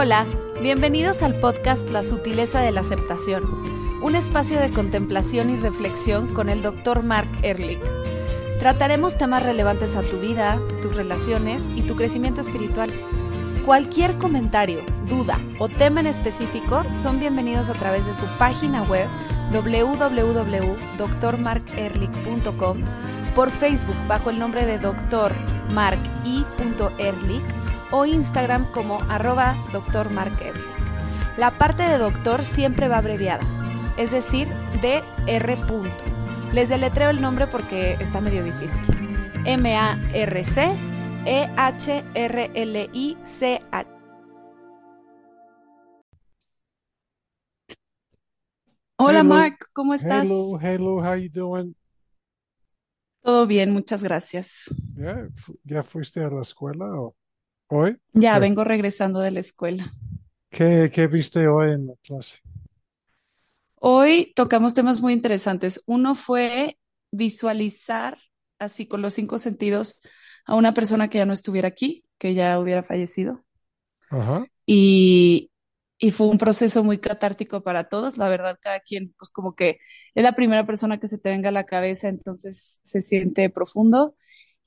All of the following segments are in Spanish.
Hola, bienvenidos al podcast La sutileza de la aceptación, un espacio de contemplación y reflexión con el Dr. Mark Ehrlich. Trataremos temas relevantes a tu vida, tus relaciones y tu crecimiento espiritual. Cualquier comentario, duda o tema en específico son bienvenidos a través de su página web www.drmarkerlich.com, por Facebook bajo el nombre de Dr. Mark I. Ehrlich o Instagram como arroba Dr. Mark. La parte de doctor siempre va abreviada, es decir, DR. Les deletreo el nombre porque está medio difícil. M-A-R-C E-H-R-L-I-C-H. Hola Hello. Mark, ¿cómo estás? Hello, hello, how you doing? Todo bien, muchas gracias. Yeah, ¿Ya fuiste a la escuela o- hoy? Ya ¿Qué, vengo regresando de la escuela. qué, qué viste hoy en la clase? Hoy tocamos temas muy interesantes. Uno fue visualizar así con los cinco sentidos a una persona que ya no estuviera aquí, que ya hubiera fallecido. Ajá. Y, y fue un proceso muy catártico para todos. La verdad, cada quien, pues como que es la primera persona que se te venga a la cabeza, entonces se siente profundo.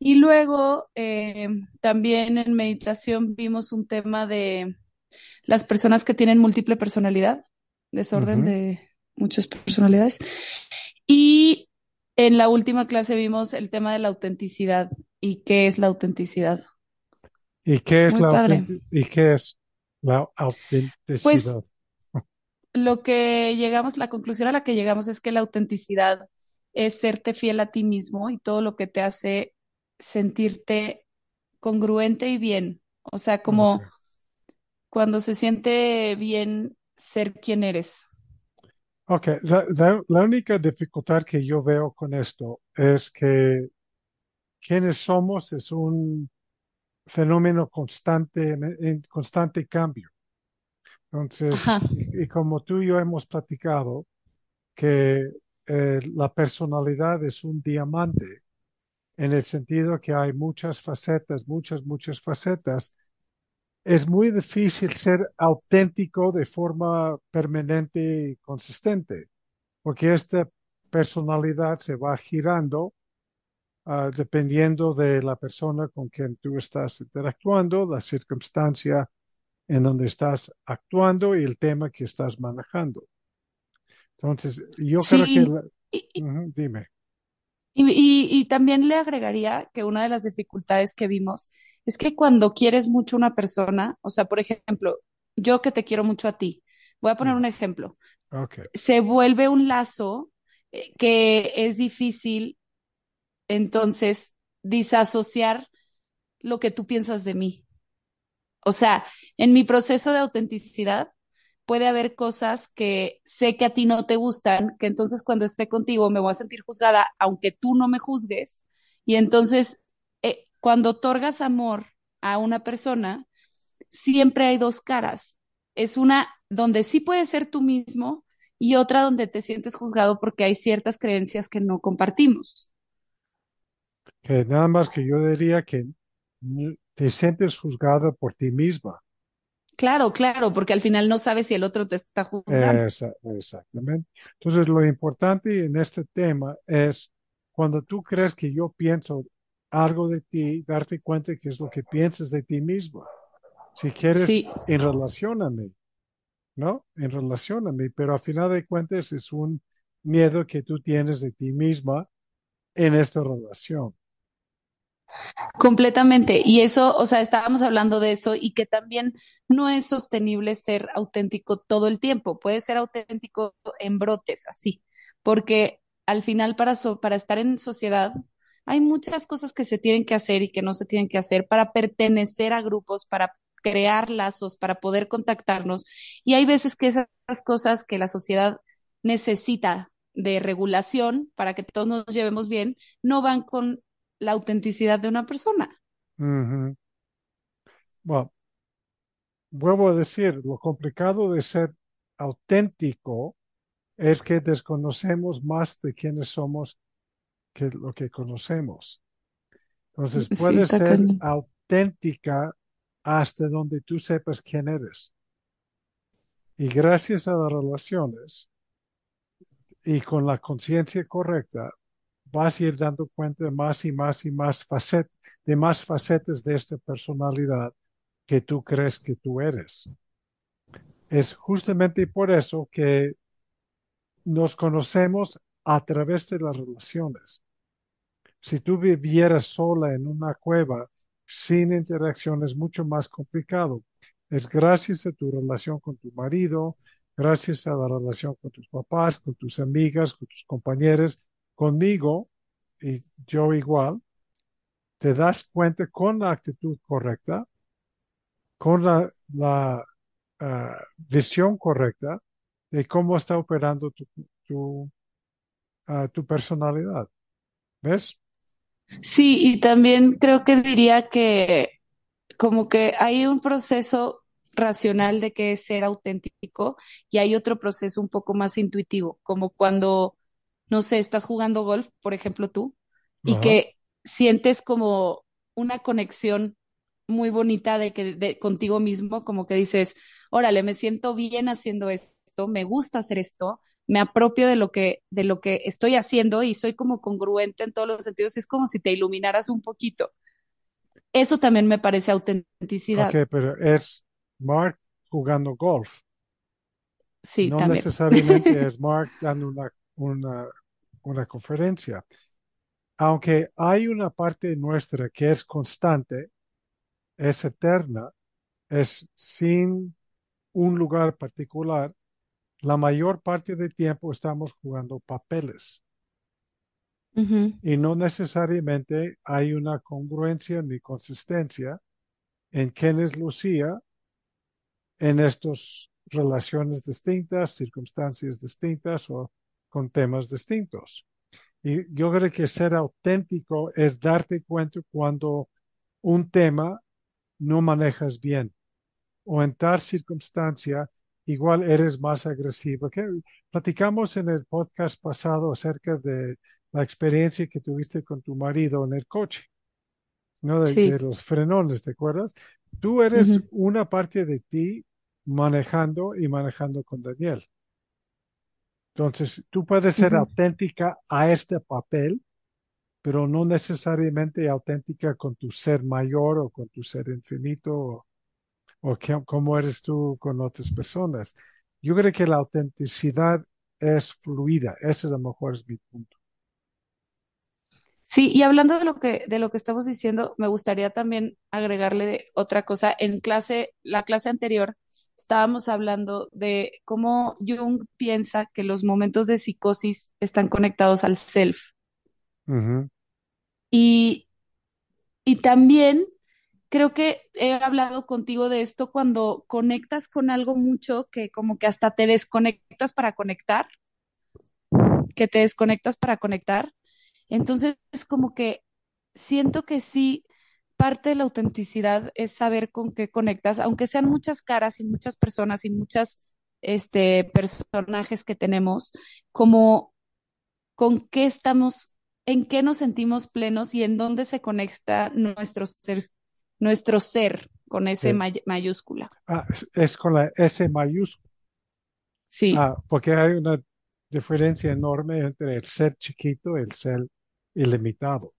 Y luego eh, también en meditación vimos un tema de las personas que tienen múltiple personalidad, desorden de muchas personalidades. Y en la última clase vimos el tema de la autenticidad y qué es la autenticidad. ¿Y qué es Muy la y qué es la Pues autenticidad? lo que llegamos, la conclusión a la que llegamos es que la autenticidad es serte fiel a ti mismo y todo lo que te hace sentirte congruente y bien. O sea, como cuando se siente bien ser quien eres. Ok, la, la- la única dificultad que yo veo con esto es que quienes somos es un fenómeno constante, en, en constante cambio. Entonces, y como tú y yo hemos platicado, que eh, la personalidad es un diamante, en el sentido que hay muchas facetas, muchas, muchas facetas. Es muy difícil ser auténtico de forma permanente y consistente, porque esta personalidad se va girando ah, dependiendo de la persona con quien tú estás interactuando, la circunstancia en donde estás actuando y el tema que estás manejando. Entonces, yo creo que... sí. la- Ujú, dime. Y- y- y también le agregaría que una de las dificultades que vimos es que cuando quieres mucho a una persona, o sea, por ejemplo, yo que te quiero mucho a ti, voy a poner Ya, un ejemplo, se vuelve un lazo eh, que es difícil entonces disasociar lo que tú piensas de mí. O sea, en mi proceso de autenticidad puede haber cosas que sé que a ti no te gustan, que entonces cuando esté contigo me voy a sentir juzgada, aunque tú no me juzgues. Y entonces, eh, cuando otorgas amor a una persona, siempre hay dos caras. Es una donde sí puedes ser tú mismo y otra donde te sientes juzgado porque hay ciertas creencias que no compartimos. Que nada más que yo diría que n- te sientes juzgada por ti misma. Claro, claro, porque al final no sabes si el otro te está juzgando. Exactamente. Entonces, lo importante en este tema es cuando tú crees que yo pienso algo de ti, darte cuenta que es lo que piensas de ti misma. Si quieres, Sí, en relación a mí, ¿no? En relación a mí, pero a final de cuentas es un miedo que tú tienes de ti misma en esta relación. Completamente. Y eso, o sea, estábamos hablando de eso y que también no es sostenible ser auténtico todo el tiempo. Puede ser auténtico en brotes, así, porque al final para, so- para estar en sociedad hay muchas cosas que se tienen que hacer y que no se tienen que hacer para pertenecer a grupos, para crear lazos, para poder contactarnos. Y hay veces que esas cosas que la sociedad necesita de regulación para que todos nos llevemos bien, no van con la autenticidad de una persona. Bueno, vuelvo a decir, lo complicado de ser auténtico es que desconocemos más de quiénes somos que lo que conocemos. Entonces, Sí, puedes está ser auténtica hasta donde tú sepas quién eres. Y gracias a las relaciones y con la conciencia correcta, vas a ir dando cuenta de más y más y más facetas, de más facetas de esta personalidad que tú crees que tú eres. Es justamente por eso que nos conocemos a través de las relaciones. Si tú vivieras sola en una cueva sin interacción es mucho más complicado. Es gracias a tu relación con tu marido, gracias a la relación con tus papás, con tus amigas, con tus compañeros, conmigo, y yo igual, te das cuenta con la actitud correcta, con la, uh, visión correcta de cómo está operando tu, tu, uh, tu personalidad. ¿Ves? Sí, y también creo que diría que como que hay un proceso racional de que es ser auténtico y hay otro proceso un poco más intuitivo, como cuando, no sé, estás jugando golf, por ejemplo tú, y Ajá. que sientes como una conexión muy bonita de que de, contigo mismo, como que dices, órale, me siento bien haciendo esto, me gusta hacer esto, me apropio de lo que de lo que estoy haciendo y soy como congruente en todos los sentidos, es como si te iluminaras un poquito. Eso también me parece Ok, autenticidad. pero es Mark jugando golf. Sí, No también. necesariamente es Mark dando una, una, una conferencia. Aunque hay una parte nuestra que es constante, es eterna, es sin un lugar particular, la mayor parte del tiempo estamos jugando papeles y no necesariamente hay una congruencia ni consistencia en quién es Lucía en estas relaciones distintas, circunstancias distintas o con temas distintos. Y yo creo que ser auténtico es darte cuenta cuando un tema no manejas bien o en tal circunstancia igual eres más agresivo. Que platicamos en el podcast pasado acerca de la experiencia que tuviste con tu marido en el coche, ¿no? De, de Sí. los frenones, ¿te acuerdas? Tú eres una parte de ti manejando y manejando con Daniel. Entonces, tú puedes ser auténtica a este papel, pero no necesariamente auténtica con tu ser mayor o con tu ser infinito o, o que- cómo eres tú con otras personas. Yo creo que la autenticidad es fluida. Ese a lo mejor es mi punto. Sí, y hablando de lo que, de lo que estamos diciendo, me gustaría también agregarle otra cosa. En clase, la clase anterior, estábamos hablando de cómo Jung piensa que los momentos de psicosis están conectados al self. Y, y también creo que he hablado contigo de esto cuando conectas con algo mucho que como que hasta te desconectas para conectar, que te desconectas para conectar. Entonces es como que siento que sí, parte de la autenticidad es saber con qué conectas, aunque sean muchas caras y muchas personas y muchas este, personajes que tenemos, como con qué estamos, en qué nos sentimos plenos y en dónde se conecta nuestro ser, nuestro ser con sí. may- mayúscula. Ah, es, es con la S mayúscula. Sí, Ah, porque hay una diferencia enorme entre el ser chiquito y el ser ilimitado.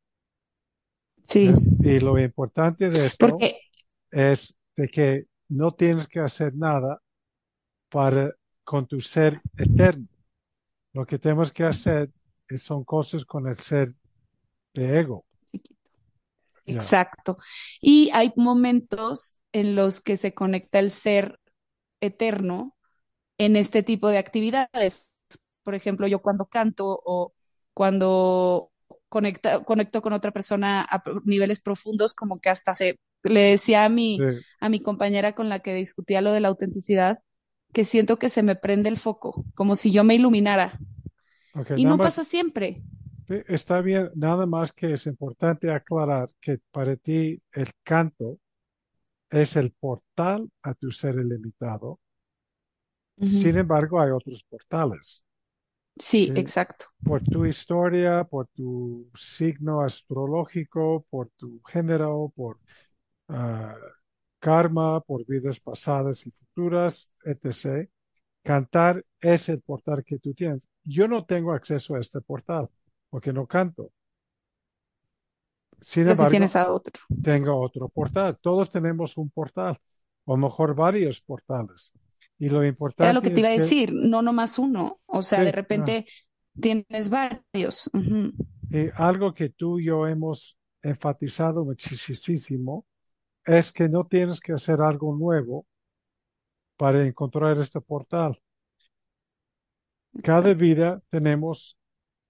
Sí. Y lo importante de esto porque es de que no tienes que hacer nada para con tu ser eterno. Lo que tenemos que hacer es- son cosas con el ser de ego. Exacto. Y hay momentos en los que se conecta el ser eterno en este tipo de actividades. Por ejemplo, yo cuando canto o cuando conecta, conecto con otra persona a niveles profundos, como que hasta se le decía a Sí. mi, a mi compañera con la que discutía lo de la autenticidad, que siento que se me prende el foco, como si yo me iluminara. Y no más, pasa siempre. está bien, nada más que es importante aclarar que para ti el canto es el portal a tu ser ilimitado. Sin embargo, hay otros portales. Sí, ¿sí? exacto. Por tu historia, por tu signo astrológico, por tu género, por ah, karma, por vidas pasadas y futuras, etc. Cantar es el portal que tú tienes. Yo no tengo acceso a este portal porque no canto. Sin Pero si embargo, tienes a otro. tengo otro portal. Todos tenemos un portal, o mejor varios portales. Y lo importante Era lo que te iba a que- decir, no nomás uno. O sea, Sí, de repente tienes varios. Y algo que tú y yo hemos enfatizado muchísimo es que no tienes que hacer algo nuevo para encontrar este portal. Cada vida tenemos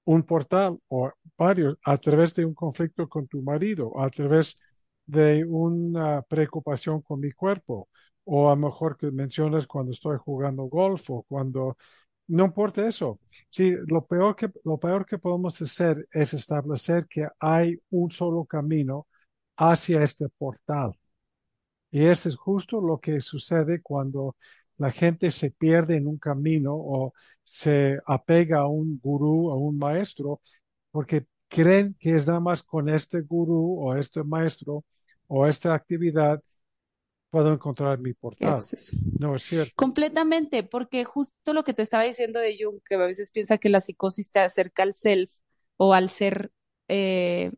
un portal o varios a través de un conflicto con tu marido, a través de una preocupación con mi cuerpo, o a lo mejor que mencionas cuando estoy jugando golf o cuando no importa eso. Sí, lo peor que lo peor que podemos hacer es establecer que hay un solo camino hacia este portal. Y eso es justo lo que sucede cuando la gente se pierde en un camino o se apega a un gurú, a un maestro, porque creen que es nada más con este gurú o este maestro o esta actividad puedo encontrar mi ¿Qué portal. No es cierto. Completamente, porque justo lo que te estaba diciendo de Jung, que a veces piensa que la psicosis te acerca al self o al ser, eh,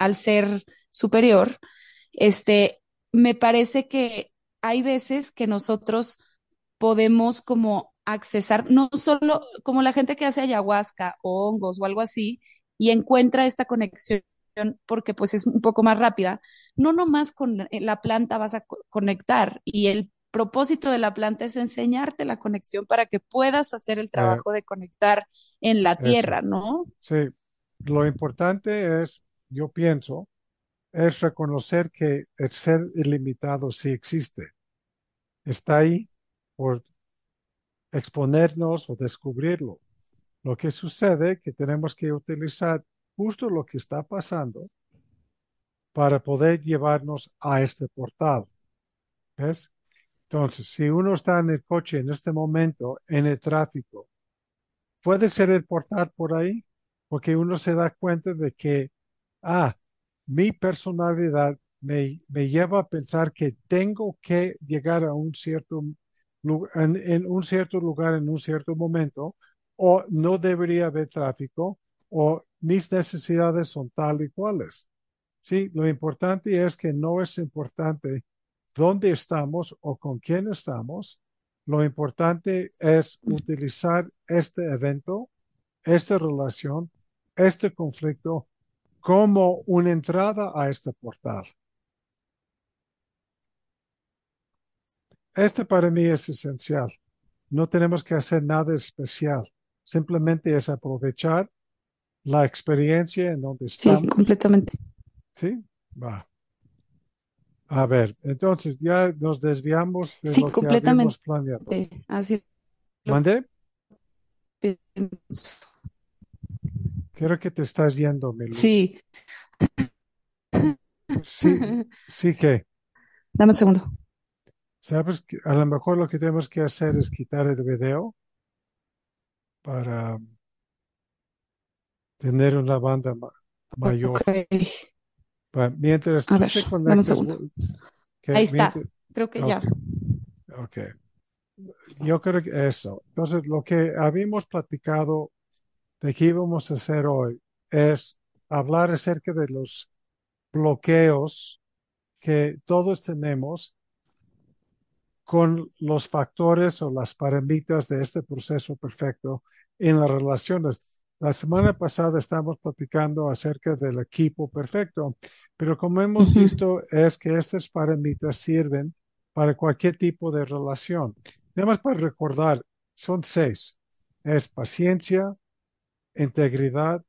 al ser superior, este, me parece que hay veces que nosotros podemos como accesar, no solo como la gente que hace ayahuasca o hongos o algo así, y encuentra esta conexión porque pues es un poco más rápida, no nomás con la planta vas a co- conectar y el propósito de la planta es enseñarte la conexión para que puedas hacer el trabajo de conectar en la Eso. tierra, ¿no? Sí, lo importante es, yo pienso, es reconocer que el ser ilimitado sí existe. Está ahí por exponernos o descubrirlo. Lo que sucede es que tenemos que utilizar justo lo que está pasando para poder llevarnos a este portal. ¿Ves? Entonces, si uno está en el coche en este momento, en el tráfico, puede ser el portal por ahí, porque uno se da cuenta de que, ah, mi personalidad me, me lleva a pensar que tengo que llegar a un cierto en, en un cierto lugar en un cierto momento, o no debería haber tráfico, o mis necesidades son tal y cuales. Sí, lo importante es que no es importante dónde estamos o con quién estamos. Lo importante es utilizar este evento, esta relación, este conflicto como una entrada a este portal. Este para mí es esencial. No tenemos que hacer nada especial. Simplemente es aprovechar la experiencia en donde Sí, estamos. completamente. ¿Sí? Va. A ver, entonces ya nos desviamos de Sí, lo que completamente. habíamos planeado. Así lo ¿Mande? pienso. Creo que te estás yendo, Milu. Sí. Sí, sí que. Dame un segundo. ¿Sabes? que A lo mejor lo que tenemos que hacer es quitar el video para tener una banda ma- mayor. Pa- mientras A ver, te dame un conectas, segundo. que Ahí está. mientras- Creo que ya. Ok. Yo creo que eso. Entonces, lo que habíamos platicado de que íbamos a hacer hoy es hablar acerca de los bloqueos que todos tenemos con los factores o las parámetros de este proceso perfecto en las relaciones. La semana pasada estábamos platicando acerca del equipo perfecto, pero como hemos visto es que estas parámetros sirven para cualquier tipo de relación. Nada más para recordar, son seis. Es paciencia, integridad,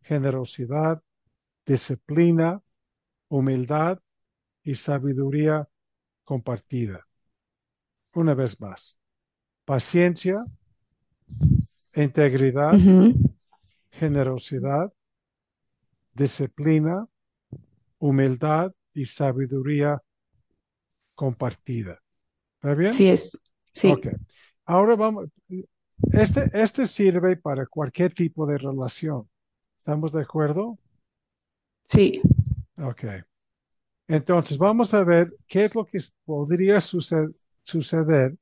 generosidad, disciplina, humildad y sabiduría compartida. Una vez más, paciencia, integridad. Generosidad, disciplina, humildad y sabiduría compartida. ¿Está bien? Sí es. Sí. Ok. Ahora vamos. Este, este sirve para cualquier tipo de relación. ¿Estamos de acuerdo? Sí. Ok. Entonces, vamos a ver qué es lo que podría suceder, suceder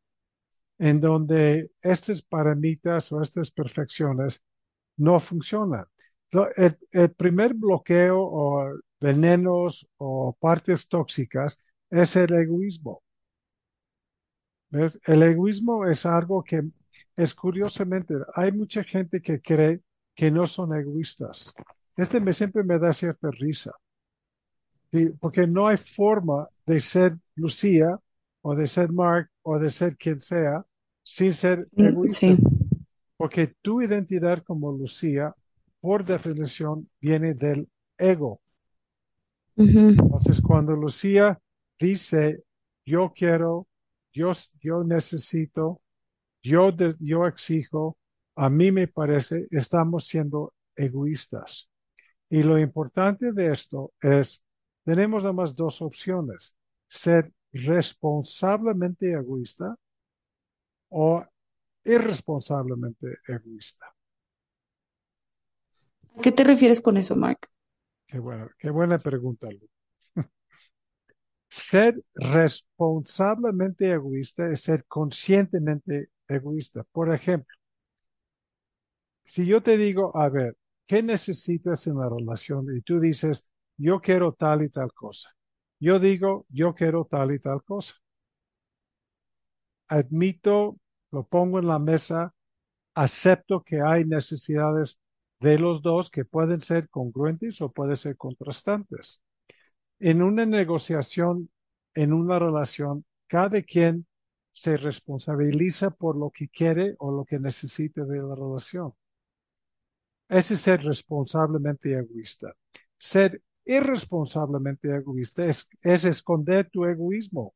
en donde estas paramitas o estas perfecciones no funcionan. El, el primer bloqueo o venenos o partes tóxicas es el egoísmo. ¿Ves? El egoísmo es algo que es curiosamente, hay mucha gente que cree que no son egoístas. Este me, siempre me da cierta risa, porque no hay forma de ser Lucía o de ser Mark o de ser quien sea sin ser egoísta. Sí. Porque tu identidad como Lucía, por definición, viene del ego. Ujú. Entonces, cuando Lucía dice, yo quiero, yo, yo necesito, yo, de- yo exijo, a mí me parece, estamos siendo egoístas. Y lo importante de esto es, tenemos nada más dos opciones, ser responsablemente egoísta o irresponsablemente egoísta. ¿A qué te refieres con eso, Mark? Qué bueno, qué buena pregunta, Lu. Ser responsablemente egoísta es ser conscientemente egoísta. Por ejemplo, si yo te digo, a ver, ¿qué necesitas en la relación? Y tú dices, yo quiero tal y tal cosa. Yo digo, yo quiero tal y tal cosa. Admito, lo pongo en la mesa, acepto que hay necesidades de los dos que pueden ser congruentes o pueden ser contrastantes. En una negociación, en una relación, cada quien se responsabiliza por lo que quiere o lo que necesite de la relación. Ese es ser responsablemente egoísta. Ser irresponsablemente egoísta es, es esconder tu egoísmo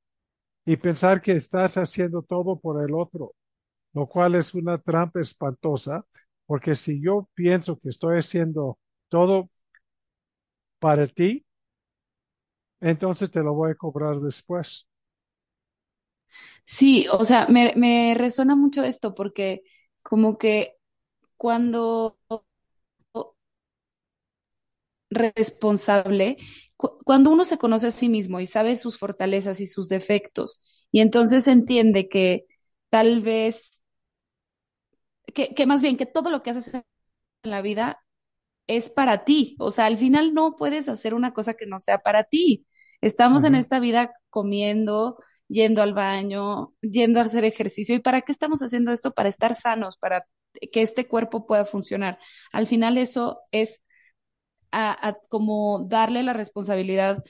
y pensar que estás haciendo todo por el otro, lo cual es una trampa espantosa, porque si yo pienso que estoy haciendo todo para ti, entonces te lo voy a cobrar después. Sí, o sea, me, me resuena mucho esto porque como que cuando responsable, cu- cuando uno se conoce a sí mismo y sabe sus fortalezas y sus defectos, y entonces entiende que tal vez, que, que más bien que todo lo que haces en la vida es para ti. O sea, al final no puedes hacer una cosa que no sea para ti. Estamos en esta vida comiendo, yendo al baño, yendo a hacer ejercicio. ¿Y para qué estamos haciendo esto? Para estar sanos, para que este cuerpo pueda funcionar. Al final eso es a, a como darle la responsabilidad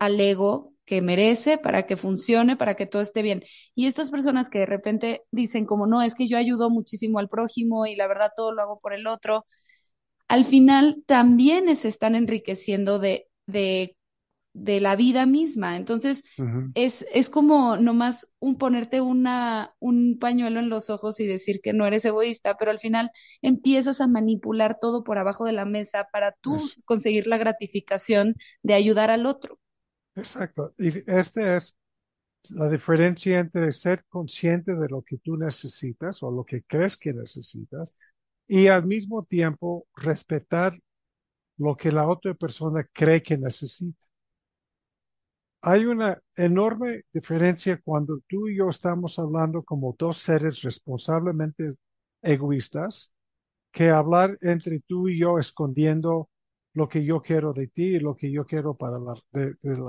al ego que merece para que funcione, para que todo esté bien. Y estas personas que de repente dicen como, no, es que yo ayudo muchísimo al prójimo y la verdad todo lo hago por el otro, al final también se están enriqueciendo de, de, de la vida misma. Entonces, es, es como nomás un ponerte una, un pañuelo en los ojos y decir que no eres egoísta, pero al final empiezas a manipular todo por abajo de la mesa para tú conseguir la gratificación de ayudar al otro. Exacto. Y esta es la diferencia entre ser consciente de lo que tú necesitas o lo que crees que necesitas y al mismo tiempo respetar lo que la otra persona cree que necesita. Hay una enorme diferencia cuando tú y yo estamos hablando como dos seres responsablemente egoístas que hablar entre tú y yo escondiendo lo que yo quiero de ti y lo que yo quiero para la,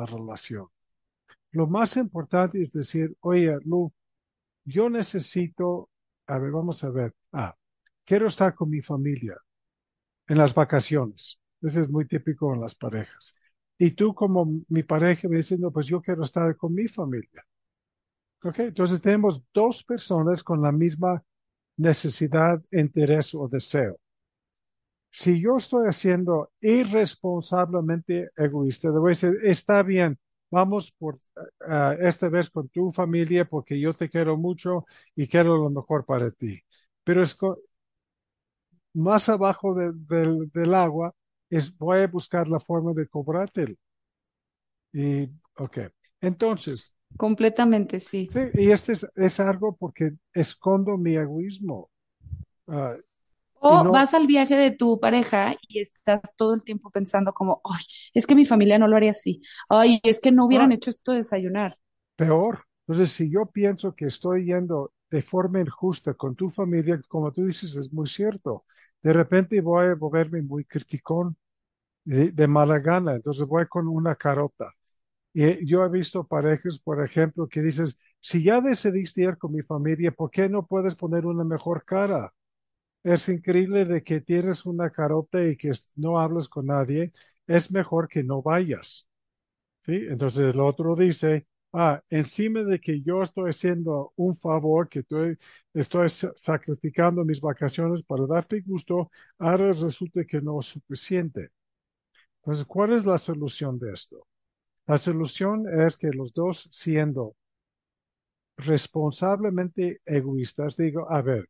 relación. Lo más importante es decir, oye, Lu, yo necesito, a ver, vamos a ver, ah, quiero estar con mi familia en las vacaciones. Eso es muy típico en las parejas. Y tú como mi pareja me dices, no, pues yo quiero estar con mi familia. ¿Ok? Entonces tenemos dos personas con la misma necesidad, interés o deseo. Si yo estoy haciendo irresponsablemente egoísta, le voy a decir, está bien, vamos por uh, esta vez con tu familia porque yo te quiero mucho y quiero lo mejor para ti. Pero es más abajo de, de, del agua, es, voy a buscar la forma de cobrarte. Y, ok, entonces. Completamente, sí. Sí, y este es, es algo porque escondo mi egoísmo. Uh, O no, vas al viaje de tu pareja y estás todo el tiempo pensando como, ay, es que mi familia no lo haría así. Ay, es que no hubieran ah, hecho esto de desayunar. peor. Entonces, si yo pienso que estoy yendo de forma injusta con tu familia, como tú dices, es muy cierto. De repente voy a volverme muy criticón de, de mala gana, entonces voy con una carota. Y yo he visto parejas, por ejemplo, que dices, si ya decidiste ir con mi familia, ¿por qué no puedes poner una mejor cara? Es increíble de que tienes una carota y que no hablas con nadie. Es mejor que no vayas. ¿Sí? Entonces el otro dice, ah, encima de que yo estoy haciendo un favor, que estoy, estoy sacrificando mis vacaciones para darte gusto, ahora resulta que no es suficiente. Entonces, ¿cuál es la solución de esto? La solución es que los dos siendo responsablemente egoístas, digo, a ver,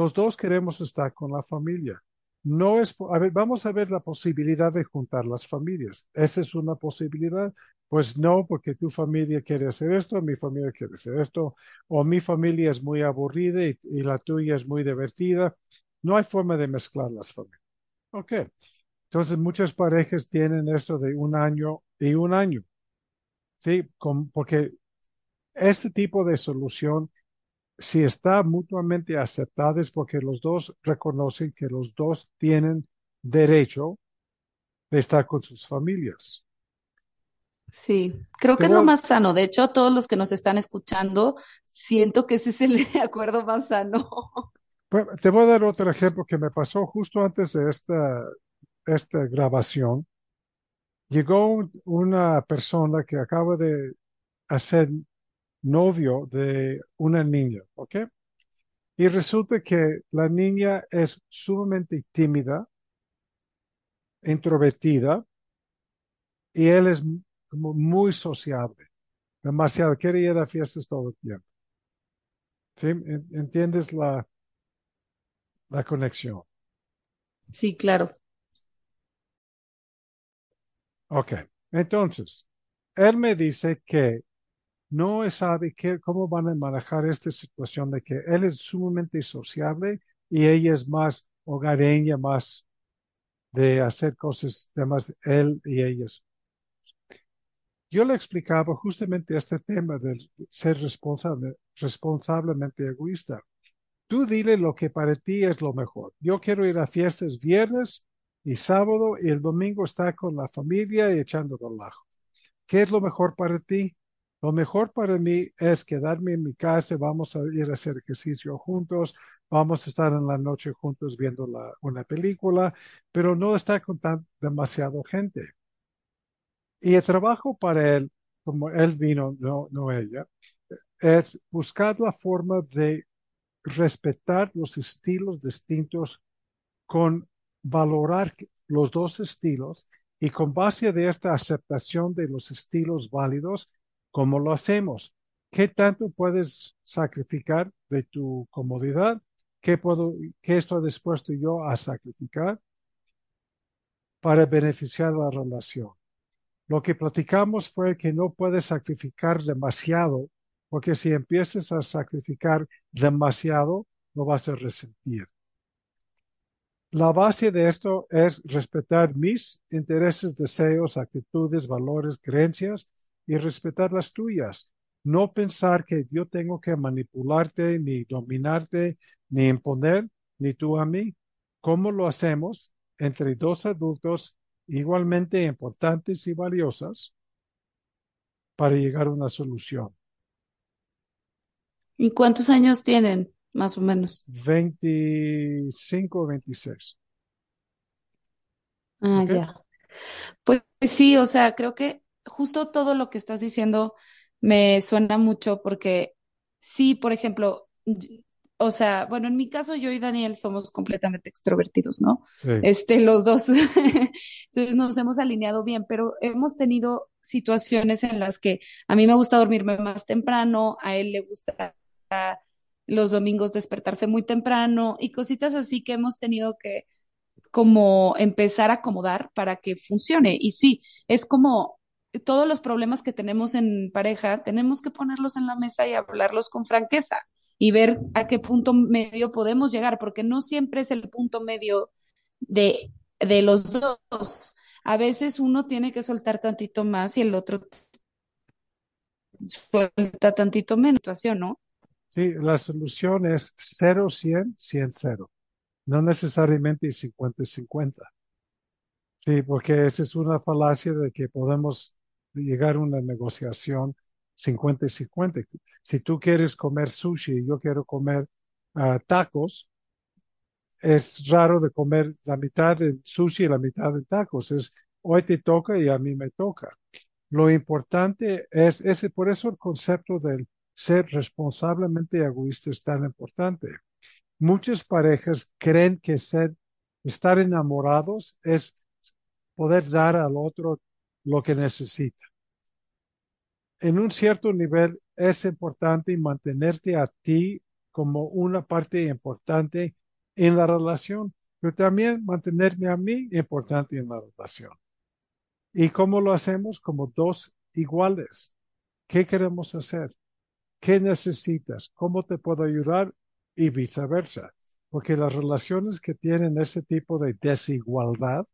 los dos queremos estar con la familia. No es, a ver, vamos a ver la posibilidad de juntar las familias. ¿Esa es una posibilidad? Pues no, porque tu familia quiere hacer esto, mi familia quiere hacer esto, o mi familia es muy aburrida y, la tuya es muy divertida. No hay forma de mezclar las familias. Ok. Entonces, muchas parejas tienen esto de un año y un año. Sí, porque este tipo de solución, si está mutuamente aceptada, es porque los dos reconocen que los dos tienen derecho de estar con sus familias. Sí, creo que es lo más sano. De hecho, todos los que nos están escuchando, siento que ese es el acuerdo más sano. Te voy a dar otro ejemplo que me pasó justo antes de esta, esta grabación. Llegó una persona que acaba de hacer novio de una niña, ¿ok? Y resulta que la niña es sumamente tímida, introvertida, y él es como muy sociable, demasiado, quiere ir a fiestas todo el tiempo. ¿Sí? ¿Entiendes la, la conexión? Sí, claro. Ok, entonces, él me dice que no sabe qué, cómo van a manejar esta situación de que él es sumamente sociable y ella es más hogareña, más de hacer cosas, temas él y ellos. Yo le explicaba justamente este tema de ser responsable, responsablemente egoísta. Tú dile lo que para ti es lo mejor. Yo quiero ir a fiestas viernes y sábado y el domingo estar con la familia y echando relajo. ¿Qué es lo mejor para ti? Lo mejor para mí es quedarme en mi casa, vamos a ir a hacer ejercicio juntos, vamos a estar en la noche juntos viendo una película, pero no estar con tan demasiado gente. Y el trabajo para él, como él vino, no, no ella, es buscar la forma de respetar los estilos distintos con valorar los dos estilos y con base de esta aceptación de los estilos válidos, ¿cómo lo hacemos? ¿Qué tanto puedes sacrificar de tu comodidad? ¿Qué, puedo, qué estoy dispuesto yo a sacrificar para beneficiar la relación? Lo que platicamos fue que no puedes sacrificar demasiado, porque si empiezas a sacrificar demasiado, lo vas a resentir. La base de esto es respetar mis intereses, deseos, actitudes, valores, creencias y respetar las tuyas. No pensar que yo tengo que manipularte, ni dominarte, ni imponer, ni tú a mí. ¿Cómo lo hacemos entre dos adultos igualmente importantes y valiosas para llegar a una solución? ¿Y cuántos años tienen? más o menos. 25 o 26. Ah, ya. Pues sí, o sea, creo que justo todo lo que estás diciendo me suena mucho porque sí, por ejemplo, o sea, bueno, en mi caso yo y Daniel somos completamente extrovertidos, ¿no? Este, los dos. Entonces nos hemos alineado bien, pero hemos tenido situaciones en las que a mí me gusta dormirme más temprano, a él le gusta los domingos despertarse muy temprano y cositas así que hemos tenido que como empezar a acomodar para que funcione. Y sí, es como todos los problemas que tenemos en pareja, tenemos que ponerlos en la mesa y hablarlos con franqueza y ver a qué punto medio podemos llegar, porque no siempre es el punto medio de, de los dos. A veces uno tiene que soltar tantito más y el otro suelta tantito menos, ¿no? Sí, la solución es 0-100, 100-0. No necesariamente 50-50. Sí, porque esa es una falacia de que podemos llegar a una negociación 50 50. Si tú quieres comer sushi y yo quiero comer uh, tacos, es raro de comer la mitad de sushi y la mitad de tacos. Es hoy te toca y a mí me toca. Lo importante es, ese, por eso el concepto del ser responsablemente egoísta es tan importante. Muchas parejas creen que ser, estar enamorados es poder dar al otro lo que necesita. En un cierto nivel es importante mantenerte a ti como una parte importante en la relación, pero también mantenerme a mí importante en la relación. ¿Y cómo lo hacemos? Como dos iguales. ¿Qué queremos hacer? ¿Qué necesitas? ¿Cómo te puedo ayudar? Y viceversa. Porque las relaciones que tienen ese tipo de desigualdad,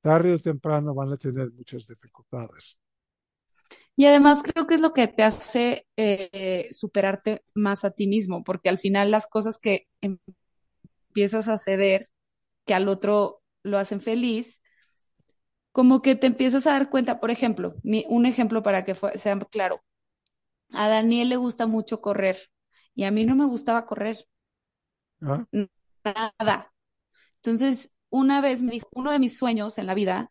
tarde o temprano van a tener muchas dificultades. Y además creo que es lo que te hace eh, superarte más a ti mismo, porque al final las cosas que empiezas a ceder, que al otro lo hacen feliz, como que te empiezas a dar cuenta, por ejemplo, un ejemplo para que sea claro, a Daniel le gusta mucho correr y a mí no me gustaba correr. ¿Ah? Nada. Entonces, una vez me dijo, uno de mis sueños en la vida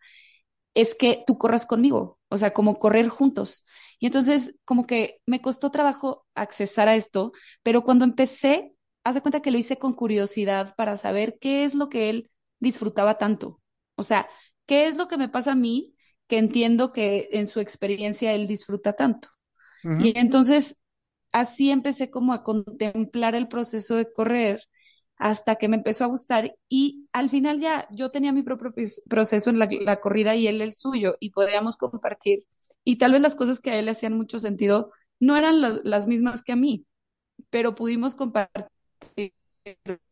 es que tú corras conmigo, o sea, como correr juntos. Y entonces, como que me costó trabajo accesar a esto, pero cuando empecé, haz de cuenta que lo hice con curiosidad para saber qué es lo que él disfrutaba tanto. O sea, qué es lo que me pasa a mí que entiendo que en su experiencia él disfruta tanto. Y entonces, así empecé como a contemplar el proceso de correr hasta que me empezó a gustar y al final ya yo tenía mi propio proceso en la, corrida y él el suyo y podíamos compartir y tal vez las cosas que a él le hacían mucho sentido no eran las mismas que a mí, pero pudimos compartir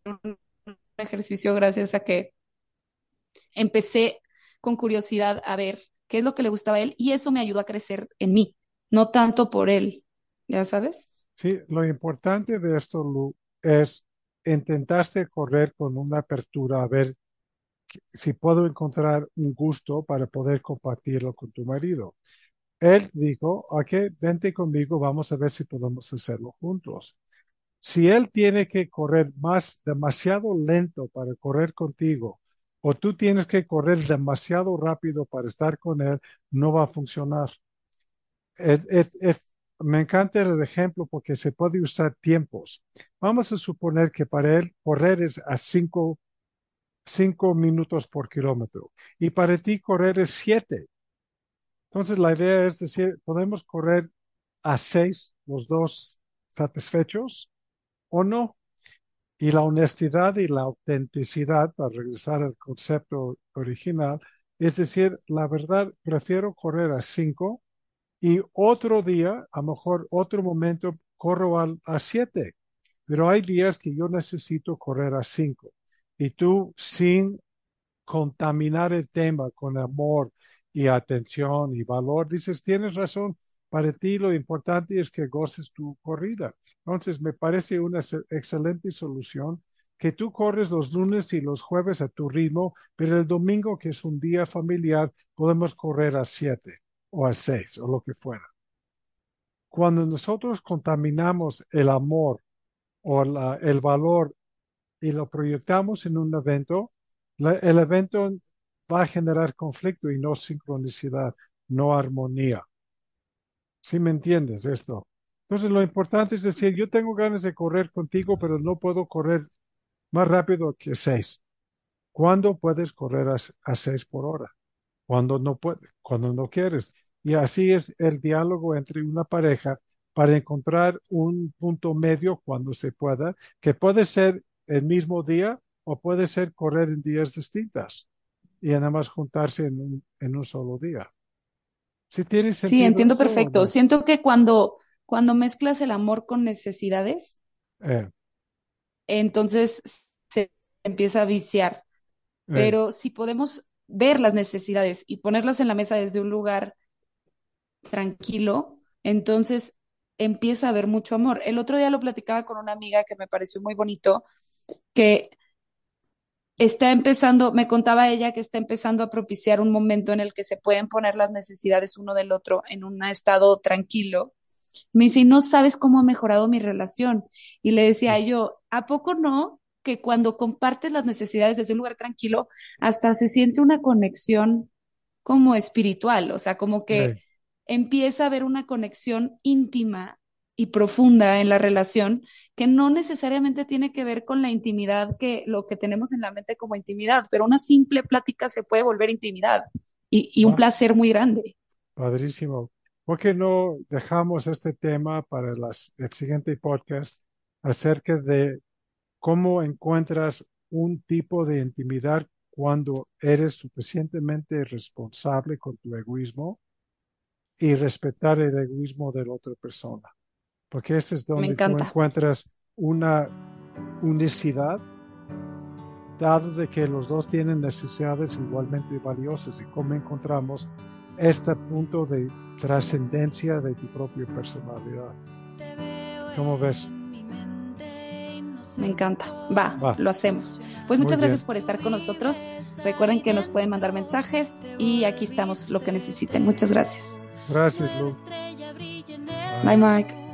un ejercicio gracias a que empecé con curiosidad a ver qué es lo que le gustaba a él y eso me ayudó a crecer en mí, no tanto por él, ¿ya sabes? Sí, lo importante de esto, Lu, es intentaste correr con una apertura a ver si puedo encontrar un gusto para poder compartirlo con tu marido. Él dijo, ok, vente conmigo, vamos a ver si podemos hacerlo juntos. Si él tiene que correr más demasiado lento para correr contigo, o tú tienes que correr demasiado rápido para estar con él, no va a funcionar. es, me encanta el ejemplo porque se puede usar tiempos. Vamos a suponer que para él correr es a cinco, cinco minutos por kilómetro y para ti correr es siete. Entonces la idea es decir, podemos correr a seis, los dos satisfechos o no. Y la honestidad y la autenticidad, para regresar al concepto original, es decir, la verdad, prefiero correr a cinco y otro día, a lo mejor otro momento, corro a siete, pero hay días que yo necesito correr a cinco. Y tú, sin contaminar el tema con amor y atención y valor, dices, tienes razón, para ti lo importante es que goces tu corrida. Entonces, me parece una excelente solución que tú corres los lunes y los jueves a tu ritmo, pero el domingo, que es un día familiar, podemos correr a siete o a seis o lo que fuera. Cuando nosotros contaminamos el amor o el valor y lo proyectamos en un evento, el evento va a generar conflicto y no sincronicidad, no armonía. ¿Sí me entiendes esto? Entonces lo importante es decir, yo tengo ganas de correr contigo, pero no puedo correr más rápido que seis. ¿Cuándo puedes correr a seis por hora? Cuando no puedes, cuando no quieres. Y así es el diálogo entre una pareja para encontrar un punto medio cuando se pueda, que puede ser el mismo día o puede ser correr en días distintas y además juntarse en un, en un solo día. ¿Sí, sí entiendo perfecto. Siento que cuando, cuando mezclas el amor con necesidades, eh. entonces se empieza a viciar. Eh. Pero si podemos ver las necesidades y ponerlas en la mesa desde un lugar tranquilo, entonces empieza a haber mucho amor. El otro día lo platicaba con una amiga que me pareció muy bonito, que está empezando, me contaba ella que está empezando a propiciar un momento en el que se pueden poner las necesidades uno del otro en un estado tranquilo. Me dice, no sabes cómo ha mejorado mi relación. Y le decía yo, ¿a poco no? Que cuando compartes las necesidades desde un lugar tranquilo, hasta se siente una conexión como espiritual, o sea, como que empieza a haber una conexión íntima y profunda en la relación que no necesariamente tiene que ver con la intimidad que lo que tenemos en la mente como intimidad, pero una simple plática se puede volver intimidad y, un placer muy grande. Padrísimo. ¿Por qué no dejamos este tema para las, el siguiente podcast acerca de cómo encuentras un tipo de intimidad cuando eres suficientemente responsable con tu egoísmo y respetar el egoísmo de la otra persona? porque ese es donde tú encuentras una unicidad, dado de que los dos tienen necesidades igualmente valiosas y cómo encontramos este punto de trascendencia de tu propia personalidad. ¿Cómo ves? Me encanta. Va, lo hacemos. Pues muchas gracias por estar con nosotros. Recuerden que nos pueden mandar mensajes y aquí estamos lo que necesiten. Muchas gracias. Gracias, Lu. Bye, Mark.